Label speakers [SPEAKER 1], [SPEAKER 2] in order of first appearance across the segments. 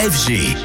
[SPEAKER 1] FG.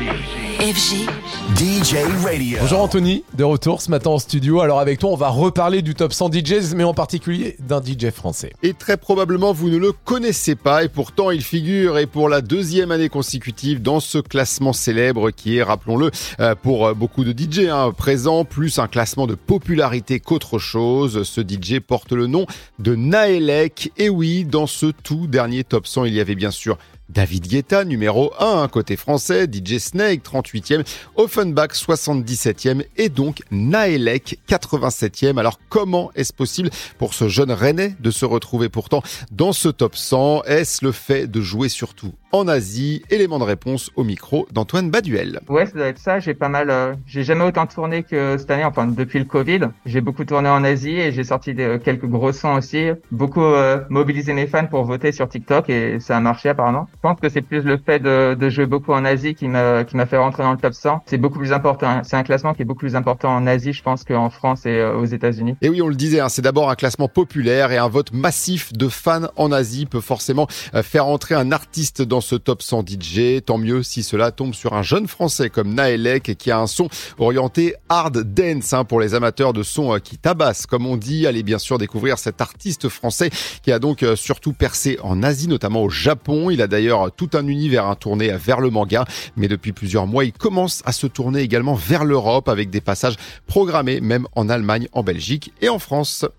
[SPEAKER 2] FG.
[SPEAKER 1] DJ Radio.
[SPEAKER 3] Bonjour Anthony, de retour ce matin en studio. Alors avec toi, on va reparler du top 100 DJs, mais en particulier d'un DJ français.
[SPEAKER 4] Et très probablement, vous ne le connaissez pas, et pourtant il figure, et pour la deuxième année consécutive, dans ce classement célèbre qui est, rappelons-le, euh, pour euh, beaucoup de DJ hein, présents, plus un classement de popularité qu'autre chose. Ce DJ porte le nom de Naelek. Et oui, dans ce tout dernier top 100, il y avait bien sûr David Guetta, numéro 1, côté français, DJ Snake, 38e, Offenbach, 77e, et donc Naelek, 87e. Alors comment est-ce possible pour ce jeune Rennais de se retrouver pourtant dans ce top 100 Est-ce le fait de jouer surtout en Asie? Élément de réponse au micro d'Antoine Baduel.
[SPEAKER 5] Ouais, ça doit être ça. J'ai pas mal, euh, j'ai jamais autant tourné que cette année, enfin depuis le Covid. J'ai beaucoup tourné en Asie et j'ai sorti des, quelques gros sons aussi. Beaucoup euh, mobilisé mes fans pour voter sur TikTok et ça a marché apparemment. Pense que c'est plus le fait de, de, jouer beaucoup en Asie qui m'a qui m'a fait rentrer dans le top 100. C'est beaucoup plus important. C'est un classement qui est beaucoup plus important en Asie, je pense, qu'en France et euh, aux États-Unis.
[SPEAKER 4] Et oui, on le disait, hein, c'est d'abord un classement populaire et un vote massif de fans en Asie peut forcément faire entrer un artiste dans ce top 100 DJ. Tant mieux si cela tombe sur un jeune français comme Naelek qui a un son orienté hard dance hein, pour les amateurs de son qui tabassent, comme on dit. Allez bien sûr découvrir cet artiste français qui a donc surtout percé en Asie, notamment au Japon. Il a d'ailleurs tout un univers un tourné vers le manga, mais depuis plusieurs mois, il commence à se tourner également vers l'Europe avec des passages programmés même en Allemagne, en Belgique et en France.